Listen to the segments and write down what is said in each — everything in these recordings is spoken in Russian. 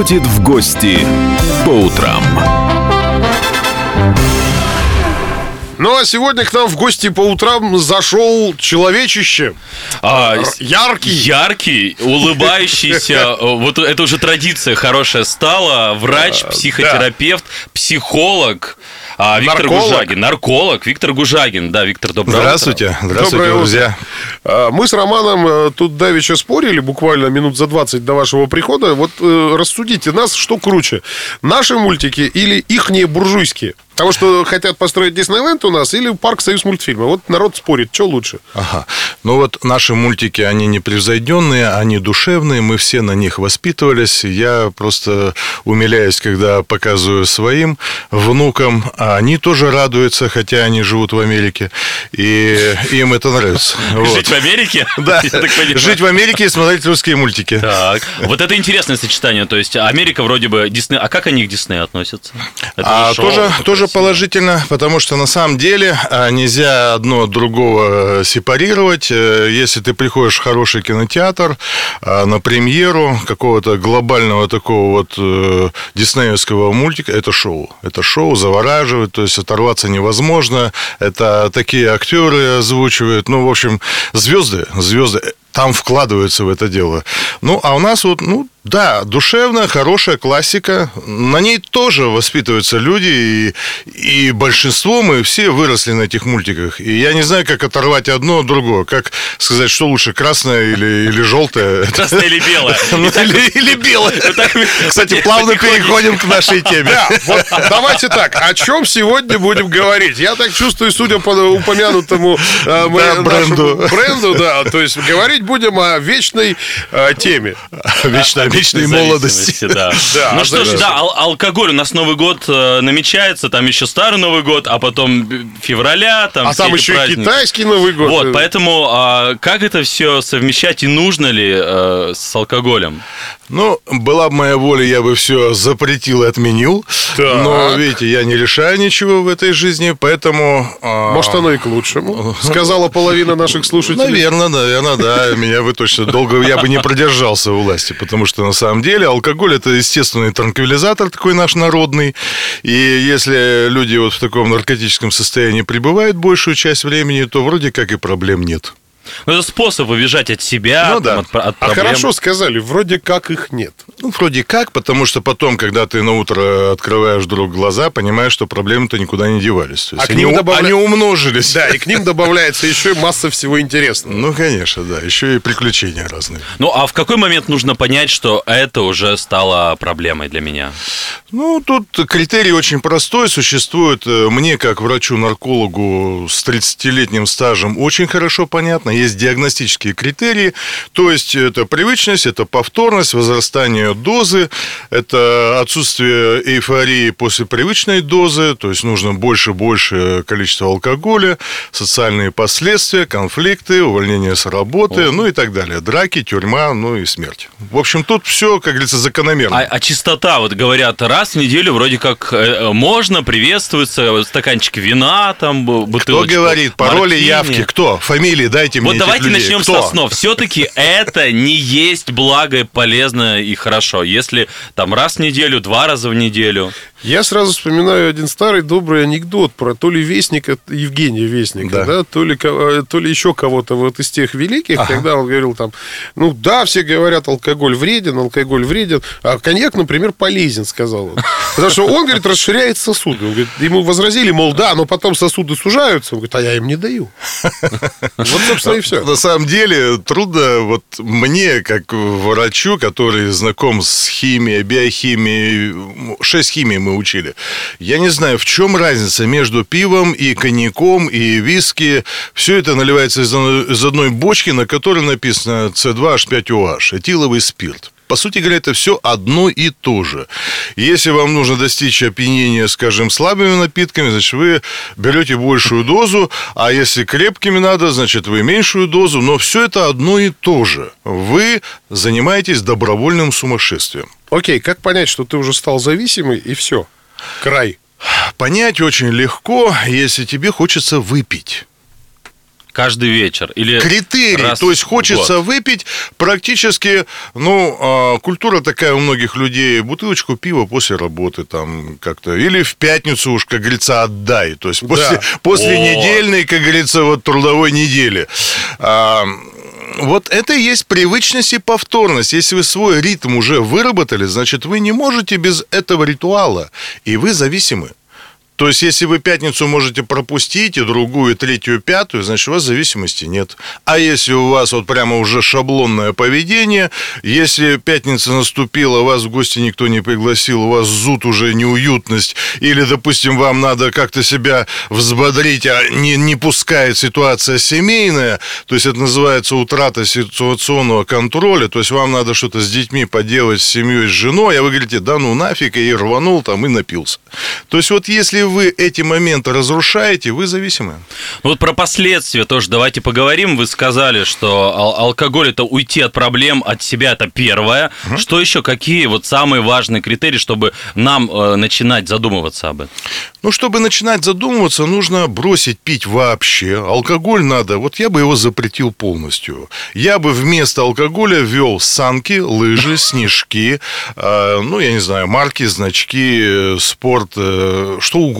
приходит в гости по утрам. Ну а сегодня к нам в гости по утрам зашел человечище. А, яркий. Яркий, улыбающийся. Вот это уже традиция хорошая стала. Врач, психотерапевт, психолог. А, Виктор Нарколог. Гужагин. Нарколог. Виктор Гужагин. Да, Виктор, доброе утро. Здравствуйте, здравствуйте, Доброе друзья. А, Мы с Романом э, тут давеча спорили, буквально минут за 20 до вашего прихода. Вот э, рассудите нас, что круче, наши мультики или ихние буржуйские? Потому что хотят построить Диснейленд у нас или парк Союз мультфильма. Вот народ спорит, что лучше. Ага. Ну вот наши мультики, они непревзойденные, они душевные, мы все на них воспитывались. Я просто умиляюсь, когда показываю своим внукам, а они тоже радуются, хотя они живут в Америке, и им это нравится. Вот. Жить в Америке? Да, жить в Америке и смотреть русские мультики. Так, вот это интересное сочетание. То есть Америка вроде бы Дисней. А как они к Диснею относятся? Это А шоу тоже, тоже положительно, потому что на самом деле а, нельзя одно от другого э, сепарировать. Э, Если ты приходишь в хороший кинотеатр а, на премьеру какого-то глобального такого вот э, диснеевского мультика, это шоу. Это шоу завораживает, то есть оторваться невозможно. Это такие актеры озвучивают. Ну, в общем, звезды, звезды там вкладываются в это дело. Ну, а у нас вот, ну, да, душевная, хорошая классика. На ней тоже воспитываются люди, и, и большинство мы все выросли на этих мультиках. И я не знаю, как оторвать одно от другого. Как сказать, что лучше, красное или, или желтое. Красное или белое? Ну, или, белое. Кстати, плавно переходим к нашей теме. Давайте так, о чем сегодня будем говорить? Я так чувствую, судя по упомянутому э, бренду. бренду, да, то есть говорить будем о вечной э, теме. Вечной, вечной молодости. Да. Да, ну что ж, да. ал- алкоголь у нас Новый год э, намечается, там еще старый Новый год, а потом февраля, там А там еще и праздники. китайский Новый год. Вот, поэтому а, как это все совмещать и нужно ли э, с алкоголем? Ну, была бы моя воля, я бы все запретил и отменил. Так. Но, видите, я не решаю ничего в этой жизни, поэтому... а, Может, оно и к лучшему, сказала половина наших слушателей. Наверное, наверное, да. Меня бы точно долго я бы не продержался у власти, потому что на самом деле алкоголь это естественный транквилизатор такой наш народный. И если люди вот в таком наркотическом состоянии пребывают большую часть времени, то вроде как и проблем нет. Ну, это способ убежать от себя, Ну там, да. от, от А проблем. хорошо сказали, вроде как их нет. Ну, вроде как, потому что потом, когда ты на утро открываешь вдруг глаза, понимаешь, что проблемы-то никуда не девались. То есть А к они, ним у- добавля- они умножились. Да, и к ним добавляется еще и масса всего интересного. Ну, конечно, да. Еще и приключения разные. Ну, а в какой момент нужно понять, что это уже стало проблемой для меня? Ну, тут критерий очень простой. Существует э, мне, как врачу-наркологу с 30-летним стажем, очень хорошо понятно. Есть диагностические критерии. То есть, это привычность, это повторность, возрастание дозы, это отсутствие эйфории после привычной дозы, то есть нужно больше-больше количество алкоголя, социальные последствия, конфликты, увольнение с работы, ну и так далее. Драки, тюрьма, ну и смерть. В общем, тут все, как говорится, закономерно. А, а чистота, вот говорят, раз в неделю вроде как э, можно, приветствуется, стаканчик вина, там, бу- Кто говорит? Пароли, мартини. явки? Кто? Фамилии дайте мне Вот этих давайте людей. начнем Кто? со снов. Все-таки это не есть благо, и полезно и хорошо. Если там раз в неделю, два раза в неделю. Я сразу вспоминаю один старый добрый анекдот про то ли Вестника, Евгения Вестника, да, Да. то, ли, э, то ли еще кого-то вот из тех великих, когда он говорил там, ну да, все говорят, алкоголь вреден, алкоголь вреден, а коньяк, например, полезен, сказал он. Потому что он, говорит, расширяет сосуды. Он говорит, ему возразили, мол, да, но потом сосуды сужаются. Он говорит, а я им не даю. Вот, собственно, и все. На самом деле трудно вот мне, как врачу, который знаком с химией, биохимией, шесть химий мы учили, я не знаю, в чем разница между пивом и коньяком, и виски. Все это наливается из одной бочки, на которой написано C2H5OH, этиловый спирт. По сути говоря, это все одно и то же. Если вам нужно достичь опьянения, скажем, слабыми напитками, значит, вы берете большую дозу, а если крепкими надо, значит, вы меньшую дозу, но все это одно и то же. Вы занимаетесь добровольным сумасшествием. Окей, как понять, что ты уже стал зависимый, и все? Край. Понять очень легко, если тебе хочется выпить. Каждый вечер? Или Критерий, раз то есть хочется год? выпить практически, ну, а, культура такая у многих людей, бутылочку пива после работы там как-то, или в пятницу уж, как говорится, отдай, то есть после, после О. недельной, как говорится, вот трудовой недели. А, вот это и есть привычность и повторность. Если вы свой ритм уже выработали, значит, вы не можете без этого ритуала, и вы зависимы. То есть, если вы пятницу можете пропустить, и другую, и третью, и пятую, значит, у вас зависимости нет. А если у вас вот прямо уже шаблонное поведение, если пятница наступила, вас в гости никто не пригласил, у вас зуд уже неуютность, или, допустим, вам надо как-то себя взбодрить, а не, не пускает ситуация семейная, то есть это называется утрата ситуационного контроля, то есть вам надо что-то с детьми поделать, с семьей, с женой, а вы говорите, да ну нафиг, и рванул там и напился. То есть вот если вы эти моменты разрушаете, вы зависимы. Ну Вот про последствия тоже давайте поговорим. Вы сказали, что ал- алкоголь это уйти от проблем, от себя это первое. Что еще? Какие вот самые важные критерии, чтобы нам э, начинать задумываться об этом? Ну, чтобы начинать задумываться, нужно бросить пить вообще. Алкоголь надо, вот я бы его запретил полностью. Я бы вместо алкоголя ввел санки, лыжи, снежки, э, ну, я не знаю, марки, значки, э, спорт, э, что угодно.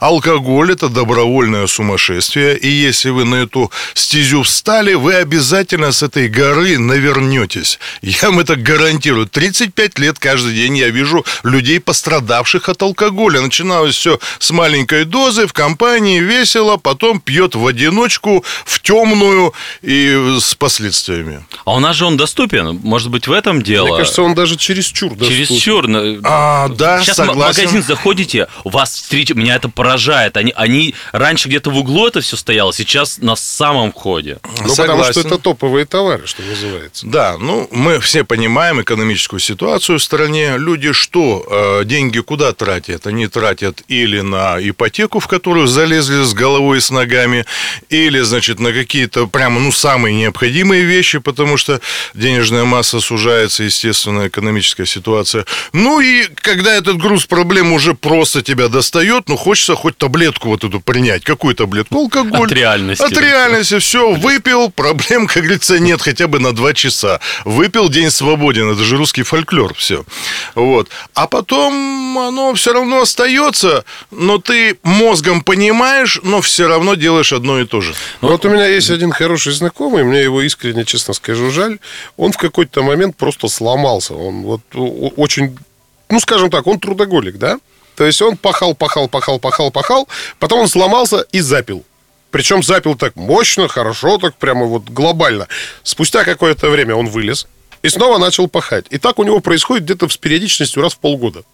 Алкоголь – это добровольное сумасшествие, и если вы на эту стезю встали, вы обязательно с этой горы навернетесь. Я вам это гарантирую. 35 лет каждый день я вижу людей, пострадавших от алкоголя. Начиналось все с маленькой дозы, в компании, весело, потом пьет в одиночку, в темную и с последствиями. А у нас же он доступен. Может быть, в этом дело? Мне кажется, он даже чересчур доступен. Чересчур. А, да, Сейчас в согласен. магазин заходите, вас встречают, меня это поражает. Они, они раньше где-то в углу это все стояло, сейчас на самом входе. Ну, потому Согласен. что это топовые товары, что называется. Да, ну мы все понимаем экономическую ситуацию в стране. Люди что, э, деньги куда тратят? Они тратят или на ипотеку, в которую залезли с головой и с ногами, или, значит, на какие-то прямо, ну, самые необходимые вещи, потому что денежная масса сужается, естественно, экономическая ситуация. Ну и когда этот груз проблем уже просто тебя достает, ну, хочется хоть таблетку вот эту принять. Какую таблетку? Алкоголь. От реальности. От реальности все. Выпил, проблем, как говорится, нет хотя бы на два часа. Выпил, день свободен. Это же русский фольклор. Все. Вот. А потом оно все равно остается, но ты мозгом понимаешь, но все равно делаешь одно и то же. Ну, вот у меня есть один хороший знакомый, мне его искренне, честно скажу, жаль. Он в какой-то момент просто сломался. Он вот очень, ну, скажем так, он трудоголик, да? То есть он пахал, пахал, пахал, пахал, пахал, потом он сломался и запил. Причем запил так мощно, хорошо, так прямо вот глобально. Спустя какое-то время он вылез и снова начал пахать. И так у него происходит где-то с периодичностью раз в полгода.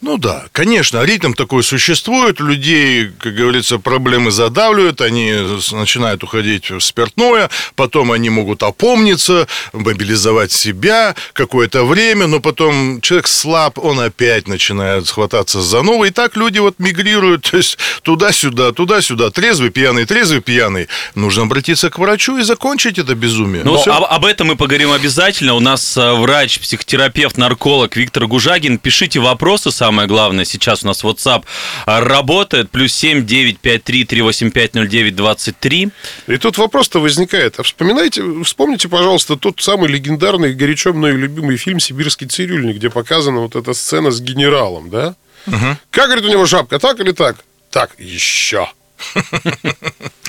Ну да, конечно, ритм такой существует, людей, как говорится, проблемы задавливают, они начинают уходить в спиртное, потом они могут опомниться, мобилизовать себя какое-то время, но потом человек слаб, он опять начинает схвататься за новое, и так люди вот мигрируют, то есть туда-сюда, туда-сюда, трезвый, пьяный, трезвый, пьяный. Нужно обратиться к врачу и закончить это безумие. Ну, Всё. об, об этом мы поговорим обязательно. У нас э, врач, психотерапевт, нарколог Виктор Гужагин. Пишите вопросы, самое главное. Сейчас у нас WhatsApp э, работает. Плюс 7 953 385 09 23. И тут вопрос-то возникает. А вспоминайте, вспомните, пожалуйста, тот самый легендарный, горячо мной любимый фильм «Сибирский цирюльник», где показана вот эта сцена с генералом, да? Как, говорит, у него шапка, так или так? Так, еще.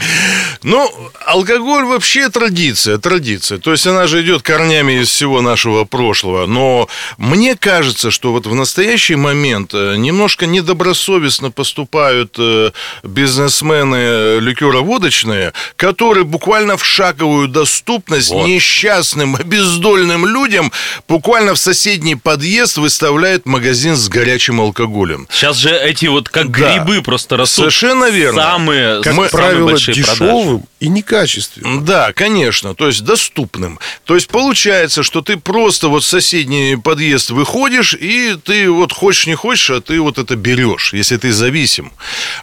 Ну, алкоголь вообще традиция, традиция. То есть она же идет корнями из всего нашего прошлого. Но мне кажется, что вот в настоящий момент э, немножко недобросовестно поступают э, бизнесмены ликероводочные, которые буквально в шаговую доступность Вот. несчастным, обездольным людям буквально в соседний подъезд выставляют магазин с горячим алкоголем. Сейчас же эти вот как Да. грибы просто растут. Совершенно верно. Самые, Как самые правило, большие продажи. дешевым и некачественным. Да, конечно, то есть доступным. То есть получается, что ты просто вот в соседний подъезд выходишь, и ты вот хочешь не хочешь, а ты вот это берешь, если ты зависим.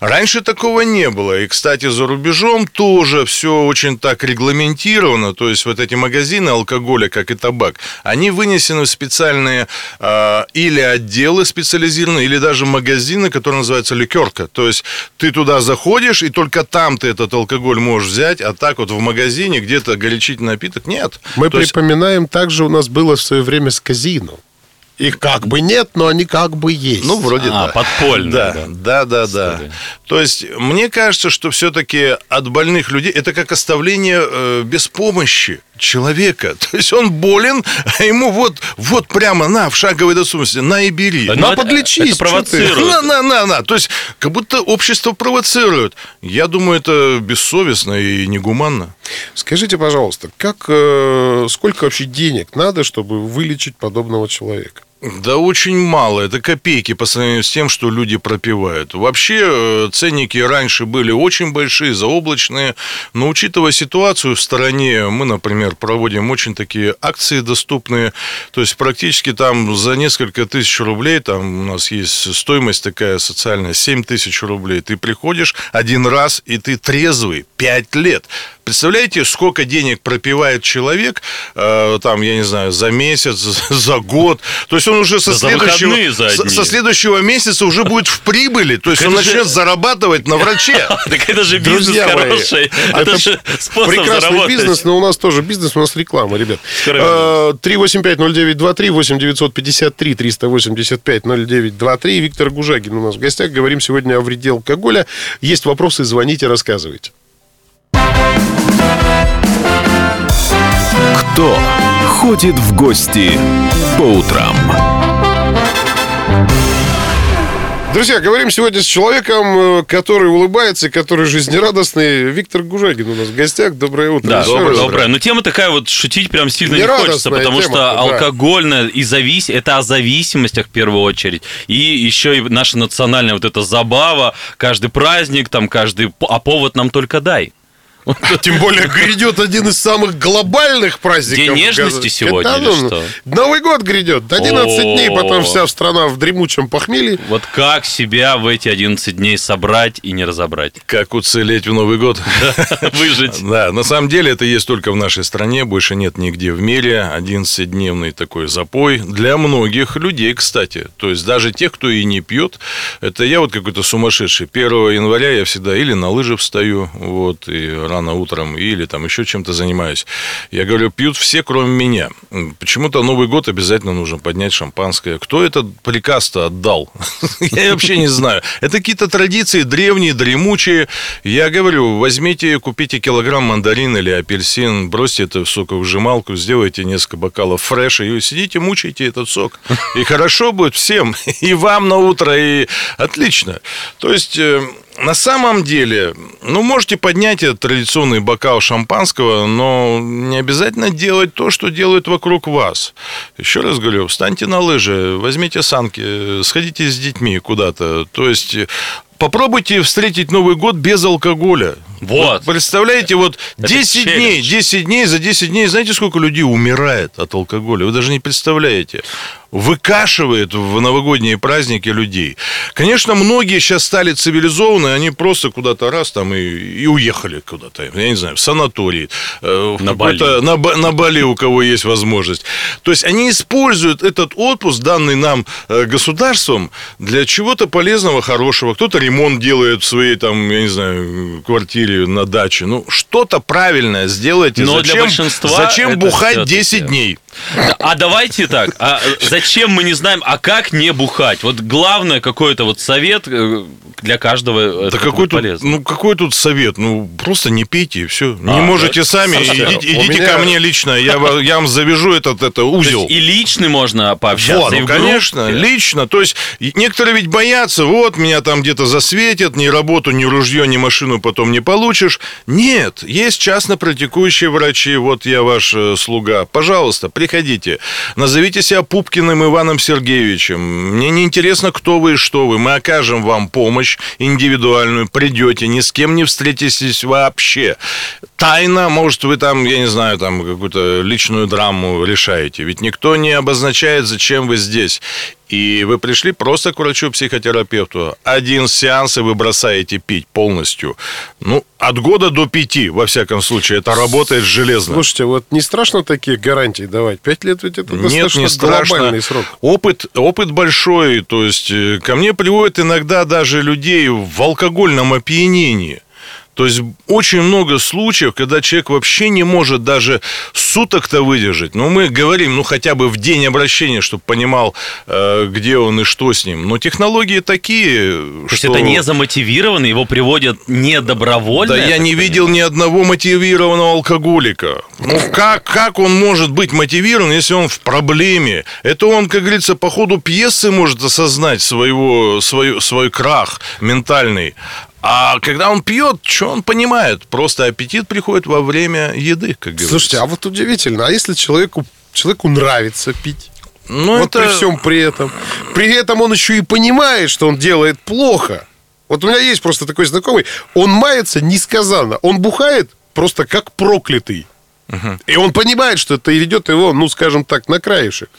Раньше такого не было. И, кстати, за рубежом тоже все очень так регламентировано. То есть вот эти магазины алкоголя, как и табак, они вынесены в специальные а, или отделы специализированные, или даже магазины, которые называются ликерка. То есть ты туда заходишь, и только там ты этот алкоголь можешь взять, а так вот в магазине где-то горячительный напиток нет. Мы То есть- припоминаем, также у нас было в свое время с казино. Их как бы нет, но они как бы есть. Ну, вроде А, да. подпольная, Да, да. да, да. То есть, мне кажется, что все-таки от больных людей это как оставление э, без помощи человека. То есть он болен, а ему вот, вот прямо на, в шаговой доступности, на и бери. Ну, На, это- подлечись, Это провоцирует. На, на, на, на. То есть, как будто общество провоцирует. Я думаю, это бессовестно и негуманно. Скажите, пожалуйста, как, э, сколько вообще денег надо, чтобы вылечить подобного человека? Да очень мало. Это копейки по сравнению с тем, что люди пропивают. Вообще э, ценники раньше были очень большие, заоблачные. Но учитывая ситуацию в стороне, мы, например, проводим очень такие акции доступные. То есть практически там за несколько тысяч рублей, там у нас есть стоимость такая социальная, 7 тысяч рублей. Ты приходишь один раз, и ты трезвый 5 лет. Представляете, сколько денег пропивает человек, э, там, я не знаю, за месяц, за год. То есть он уже со, Да следующего, со, со следующего месяца уже будет в прибыли. То есть Так он это же- начнет зарабатывать на враче. Так это же бизнес Друзья мои, хороший. Это же способ Прекрасный заработать. бизнес, но у нас тоже бизнес, у нас реклама, ребят. Скоро Э, 385-0923, 8953 385 0923. Виктор Гужагин у нас в гостях. Говорим сегодня о вреде алкоголя. Есть вопросы, звоните, рассказывайте. Кто ходит в гости по утрам? Друзья, говорим сегодня с человеком, э, который улыбается, который жизнерадостный. Виктор Гужагин у нас в гостях. Доброе утро. Да, доброе, раз. доброе. Но тема такая вот, шутить прям сильно не хочется, потому тема, что да. алкогольная и завис... это о зависимостях в первую очередь. И еще и наша национальная вот эта забава, каждый праздник, там каждый... А повод нам только дай. Тем более грядет один из самых глобальных праздников. День нежности сегодня Да, или ну, что? Новый год грядет. 11 О. дней, потом вся страна в дремучем похмелье. Вот как себя в эти 11 дней собрать и не разобрать? Как уцелеть в Новый год? Выжить. Да, на самом деле это есть только в нашей стране, больше нет нигде в мире. 11-дневный такой запой. Для многих людей, кстати. То есть даже тех, кто и не пьет. Это я вот какой-то сумасшедший. 1 января я всегда или на лыжи встаю, вот, и рано утром, или там еще чем-то занимаюсь. Я говорю, пьют все, кроме меня. Почему-то Новый год обязательно нужно поднять шампанское. Кто этот приказ-то отдал? Я вообще не знаю. Это какие-то традиции древние, дремучие. Я говорю, возьмите, купите килограмм мандарин или апельсин, бросьте это в соковыжималку, сделайте несколько бокалов фреша и сидите, мучайте этот сок. И хорошо будет всем. И вам на утро, и отлично. То есть... э, на самом деле, ну, можете поднять этот традиционный бокал шампанского, но не обязательно делать то, что делают вокруг вас. Еще раз говорю, встаньте на лыжи, возьмите санки, сходите с детьми куда-то. То есть э, попробуйте встретить Новый год без алкоголя. Вот. Представляете, вот Это 10 челлендж. дней, 10 дней, за 10 дней, знаете, сколько людей умирает от алкоголя? Вы даже не представляете. Выкашивает в новогодние праздники людей. Конечно, многие сейчас стали цивилизованные, они просто куда-то раз там и, и уехали куда-то, я не знаю, в санаторий, э, в На какой-то- На, на Бали, у кого есть возможность. То есть они используют этот отпуск, данный нам э, государством, для чего-то полезного, хорошего. Кто-то ремонт делает в своей, там, я не знаю, квартире, на даче. Ну, что-то правильное сделайте. Но для зачем большинства зачем бухать всё-таки- 10 дней? А давайте так, а зачем мы не знаем, а как не бухать? Вот главное какой-то вот совет э, для каждого это Да какой тут, полезно. ну, какой тут совет? Ну, просто не пейте, и все. Не А, можете да? сами, Слушайте, идите, идите меня- ко мне лично, я, я вам завяжу этот, это То узел. и лично можно пообщаться, Вот, ну, конечно, лично. То есть некоторые ведь боятся, вот меня там где-то засветят, ни работу, ни ружье, ни машину потом не получишь. Нет, есть частно практикующие врачи, вот я ваш э, слуга. Пожалуйста, приходите. Назовите себя Пупкиным Иваном Сергеевичем. Мне не интересно, кто вы и что вы. Мы окажем вам помощь индивидуальную. Придете, ни с кем не встретитесь вообще. Тайна, может, вы там, я не знаю, там какую-то личную драму решаете. Ведь никто не обозначает, зачем вы здесь. И вы пришли просто к врачу-психотерапевту. Один сеанс, и вы бросаете пить полностью. Ну, от года до пяти, во всяком случае. Это работает железно. Слушайте, вот не страшно такие гарантии давать? Пять лет ведь это Нет, достаточно не страшно. срок. Опыт, опыт большой. То есть, э, ко мне приводят иногда даже людей в алкогольном опьянении. То есть очень много случаев, когда человек вообще не может даже суток-то выдержать. Но мы говорим, ну хотя бы в день обращения, чтобы понимал, э, где он и что с ним. Но технологии такие, То что... есть это не замотивировано, его приводят не добровольно? Да я не видел ни одного мотивированного алкоголика. Ну как, как он может быть мотивирован, если он в проблеме? Это он, как говорится, по ходу пьесы может осознать своего, свой, свой крах ментальный. А когда он пьет, что он понимает? Просто аппетит приходит во время еды, как говорится. Слушайте, а вот удивительно, а если человеку, человеку нравится пить? Ну, вот это... при всем при этом. При этом он еще и понимает, что он делает плохо. Вот у меня есть просто такой знакомый, он мается несказанно. Он бухает просто как проклятый. Угу. И он понимает, что это ведет его, ну, скажем так, на краешек.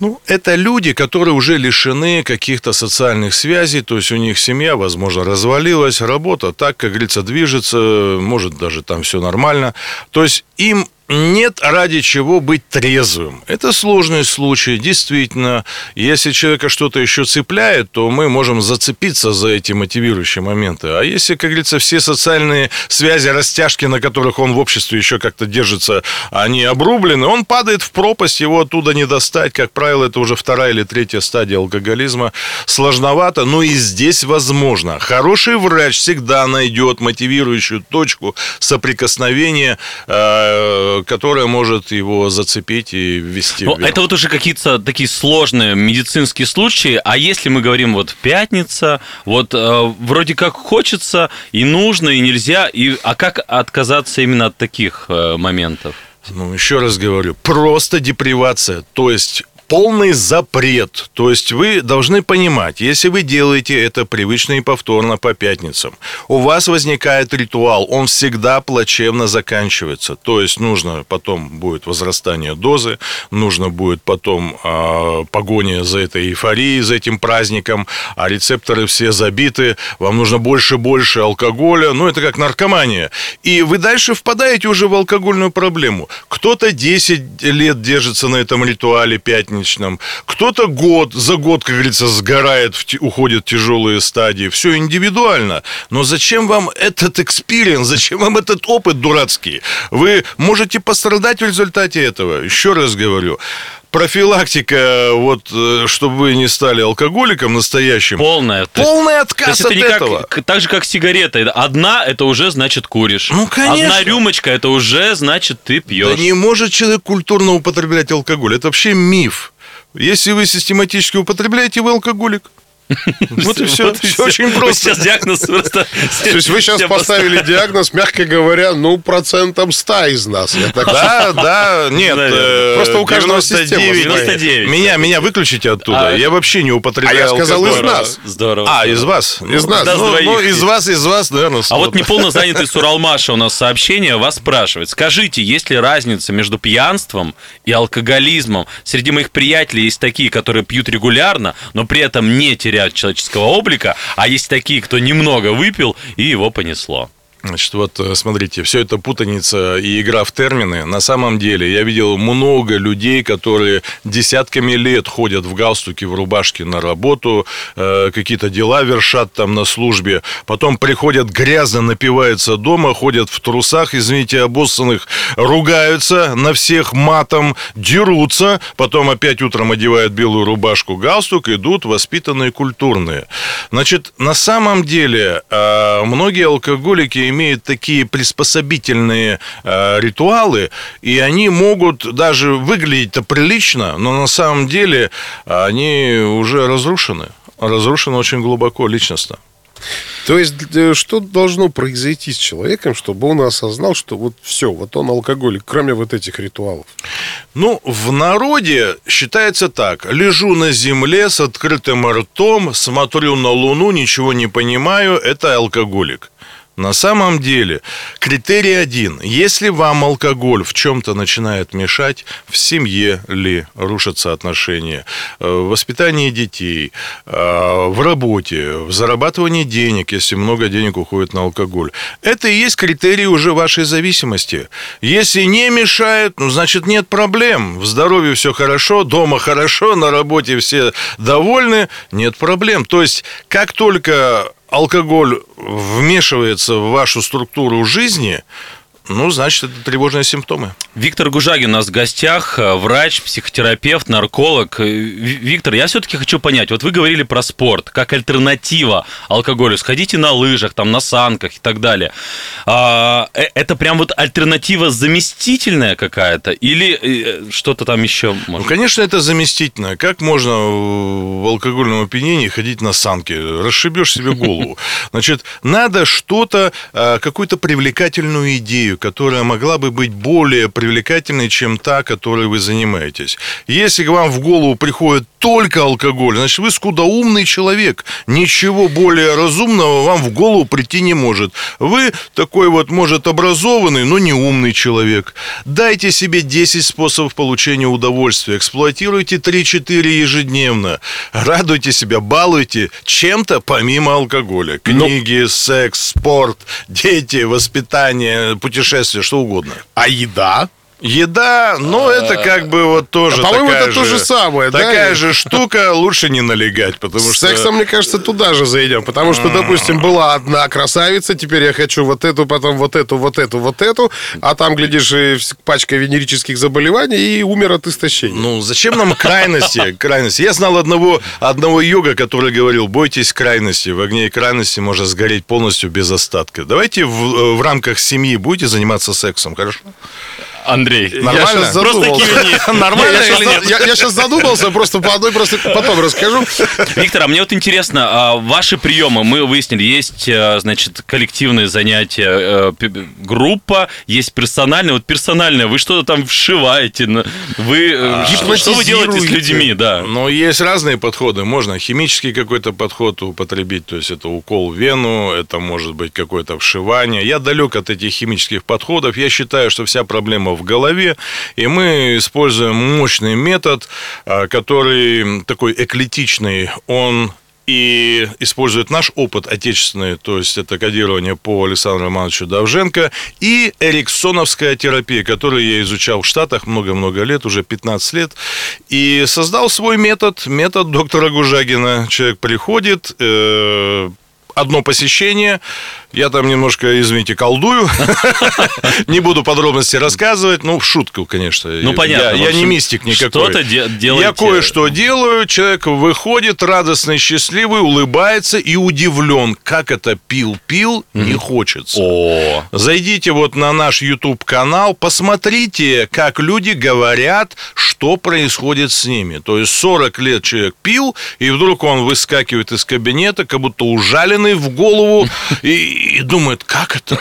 Ну, это люди, которые уже лишены каких-то социальных связей, то есть у них семья, возможно, развалилась, работа так, как говорится, движется, может, даже там все нормально. То есть им нет ради чего быть трезвым. Это сложный случай, действительно. Если человека что-то еще цепляет, то мы можем зацепиться за эти мотивирующие моменты. А если, как говорится, все социальные связи, растяжки, на которых он в обществе еще как-то держится, они обрублены, он падает в пропасть, его оттуда не достать. Как правило, это уже вторая или третья стадия алкоголизма. Сложновато, но и здесь возможно. Хороший врач всегда найдет мотивирующую точку соприкосновения э, которая может его зацепить и ввести Но это вот уже какие-то такие сложные медицинские случаи. А если мы говорим вот пятница, вот э, вроде как хочется и нужно, и нельзя, и, а как отказаться именно от таких э, моментов? Ну, еще раз говорю, просто депривация. То есть полный запрет. То есть вы должны понимать, если вы делаете это привычно и повторно по пятницам, у вас возникает ритуал, он всегда плачевно заканчивается. То есть нужно потом будет возрастание дозы, нужно будет потом э, погоня за этой эйфорией, за этим праздником, а рецепторы все забиты, вам нужно больше и больше алкоголя, ну это как наркомания. И вы дальше впадаете уже в алкогольную проблему. Кто-то 10 лет держится на этом ритуале пятницы, праздничном. Кто-то год, за год, как говорится, сгорает, в, уходит в тяжелые стадии. Все индивидуально. Но зачем вам этот experience? Зачем вам этот опыт дурацкий? Вы можете пострадать в результате этого. Еще раз говорю профилактика, вот, э, чтобы вы не стали алкоголиком настоящим. Полная. Полный отказ от это этого. Как, так же, как сигарета. Одна, это уже значит куришь. Ну, конечно. Одна рюмочка, это уже значит ты пьешь. Да не может человек культурно употреблять алкоголь. Это вообще миф. Если вы систематически употребляете, вы алкоголик. Вот и все. Все очень просто. Сейчас диагноз просто... То есть вы сейчас поставили диагноз, мягко говоря, ну, процентом 100 из нас. Да, да, нет. Э, просто у каждого система 99. Меня, меня выключите оттуда. А Я вообще не употребляю А я сказал из нас. Здорово. А, из вас? Из нас. Ну, из вас, из вас, наверное. А вот неполно занятый Суралмаша у нас сообщение вас спрашивает. Скажите, есть ли разница между пьянством и алкоголизмом? Среди моих приятелей есть такие, которые пьют регулярно, но при этом не теряют теряют человеческого облика, а есть такие, кто немного выпил, и его понесло. Значит, вот э, смотрите, все это путаница и игра в термины. На самом деле я видел много людей, которые десятками лет ходят в галстуке, в рубашке на работу, э, какие-то дела вершат там на службе, потом приходят грязно, напиваются дома, ходят в трусах, извините, обоссанных, ругаются на всех матом, дерутся, потом опять утром одевают белую рубашку, галстук, идут воспитанные, культурные. Значит, на самом деле э, многие алкоголики имеют такие приспособительные э, ритуалы, и они могут даже выглядеть-то прилично, но на самом деле они уже разрушены. Разрушены очень глубоко личностно. То есть, э, что должно произойти с человеком, чтобы он осознал, что вот все, вот он алкоголик, кроме вот этих ритуалов? Ну, в народе считается так. Лежу на земле с открытым ртом, смотрю на луну, ничего не понимаю, это алкоголик. На самом деле, критерий один. Если вам алкоголь в чем-то начинает мешать, в семье ли рушатся отношения, э, в воспитании детей, э, в работе, в зарабатывании денег, если много денег уходит на алкоголь, это и есть критерий уже вашей зависимости. Если не мешает, ну, значит, нет проблем. В здоровье все хорошо, дома хорошо, на работе все довольны, нет проблем. То есть, как только алкоголь вмешивается в вашу структуру жизни, ну, значит, это тревожные симптомы. Виктор Гужагин у нас в гостях, э, врач, психотерапевт, нарколог. Э, Виктор, я все-таки хочу понять, вот вы говорили про спорт, как альтернатива алкоголю. Сходите на лыжах, там, на санках и так далее. А, э, это прям вот альтернатива заместительная какая-то или что-то там еще? Может? Ну, конечно, это заместительное. Как можно в алкогольном опьянении ходить на санки? Расшибешь себе голову. Значит, надо что-то, какую-то привлекательную идею, которая могла бы быть более привлекательной, чем та, которой вы занимаетесь. Если к вам в голову приходит только алкоголь, значит, вы скудоумный человек. Ничего более разумного вам в голову прийти не может. Вы такой вот, может, образованный, но не умный человек. Дайте себе 10 способов получения удовольствия. Эксплуатируйте 3-4 ежедневно. Радуйте себя, балуйте чем-то помимо алкоголя. Книги, но... секс, спорт, дети, воспитание, путешествия, что угодно. А еда? Еда, ну, это как бы вот тоже По-моему, это то же самое, да? Такая же штука, лучше не налегать, потому что... Сексом, мне кажется, туда же зайдем, потому что, допустим, была одна красавица, теперь я хочу вот эту, потом вот эту, вот эту, вот эту, а там, глядишь, пачка венерических заболеваний и умер от истощения. Ну, зачем нам крайности? крайности? Я знал одного, одного йога, который говорил, бойтесь крайности, в огне крайности можно сгореть полностью без остатка. Давайте в, в рамках семьи будете заниматься сексом, хорошо? Андрей. Нормально? Я просто Нормально или нет? Я, сейчас задумался, просто по одной просто потом расскажу. Виктор, а мне вот интересно, а ваши приемы, мы выяснили, есть, э, значит, коллективные занятия, э, группа, есть персональные. Вот персональное, вы что-то там вшиваете, вы а, что вы делаете с людьми, да? Ну, есть разные подходы. Можно химический какой-то подход употребить, то есть это укол в вену, это может быть какое-то вшивание. Я далек от этих химических подходов. Я считаю, что вся проблема в голове, и мы используем мощный метод, а, который такой эклетичный, он и использует наш опыт отечественный, то есть это кодирование по Александру Романовичу Давженко, и эриксоновская терапия, которую я изучал в Штатах много-много лет, уже 15 лет, и создал свой метод, метод доктора Гужагина. Человек приходит, э, одно посещение, я там немножко, извините, колдую. Не буду подробности рассказывать. Ну, в шутку, конечно. Ну, понятно. Я не мистик никакой. Что-то делаете. Я кое-что делаю. Человек выходит радостный, счастливый, улыбается и удивлен, как это пил-пил, не хочется. Зайдите вот на наш YouTube-канал, посмотрите, как люди говорят, что происходит с ними. То есть 40 лет человек пил, и вдруг он выскакивает из кабинета, как будто ужаленный в голову, и и думают, как это?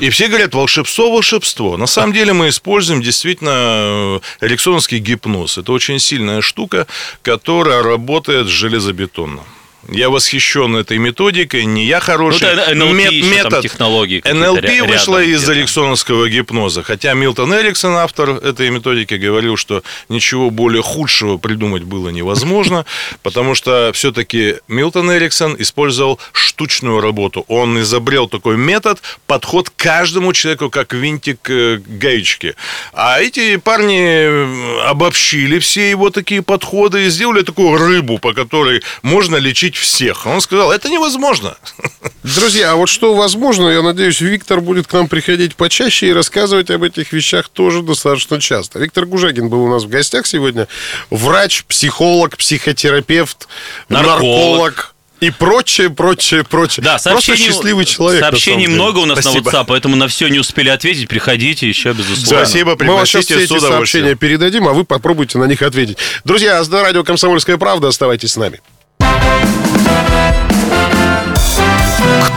И все говорят, волшебство, волшебство. На самом деле мы используем действительно э, эриксоновский гипноз. Это очень сильная штука, которая работает железобетонно. Я восхищен этой методикой, не я хороший. Ну, это NLP Мет, метод там, технологии. НЛП вышла из эриксоновского гипноза. Хотя Милтон Эриксон, автор этой методики, говорил, что ничего более худшего придумать было невозможно, потому что все-таки Милтон Эриксон использовал штучную работу. Он изобрел такой метод, подход к каждому человеку, как винтик э, гаечки. А эти парни обобщили все его такие подходы и сделали такую рыбу, по которой можно лечить всех. Он сказал, это невозможно. Друзья, а вот что возможно, я надеюсь, Виктор будет к нам приходить почаще и рассказывать об этих вещах тоже достаточно часто. Виктор Гужагин был у нас в гостях сегодня. Врач, психолог, психотерапевт, нарколог, нарколог и прочее, прочее, прочее. Да, сообщений, Просто счастливый человек. Сообщений много у нас Спасибо. на WhatsApp, поэтому на все не успели ответить. Приходите еще, безусловно. Спасибо, Мы вам сейчас все эти сообщения передадим, а вы попробуйте на них ответить. Друзья, с радио «Комсомольская правда». Оставайтесь с нами.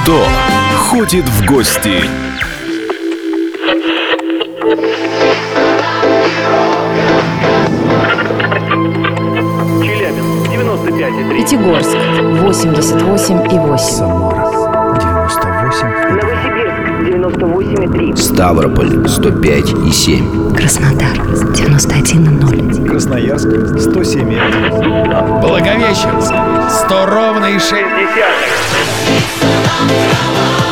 Кто ходит в гости? Челябинск, 95,3. Пятигорск, 88,8. Самара, 98,2. Новосибирск, 98,3. Ставрополь 105,7. Краснодар, 91,0. Красноярск, 107,1. Благовещенск, 100 ровно и 6 60.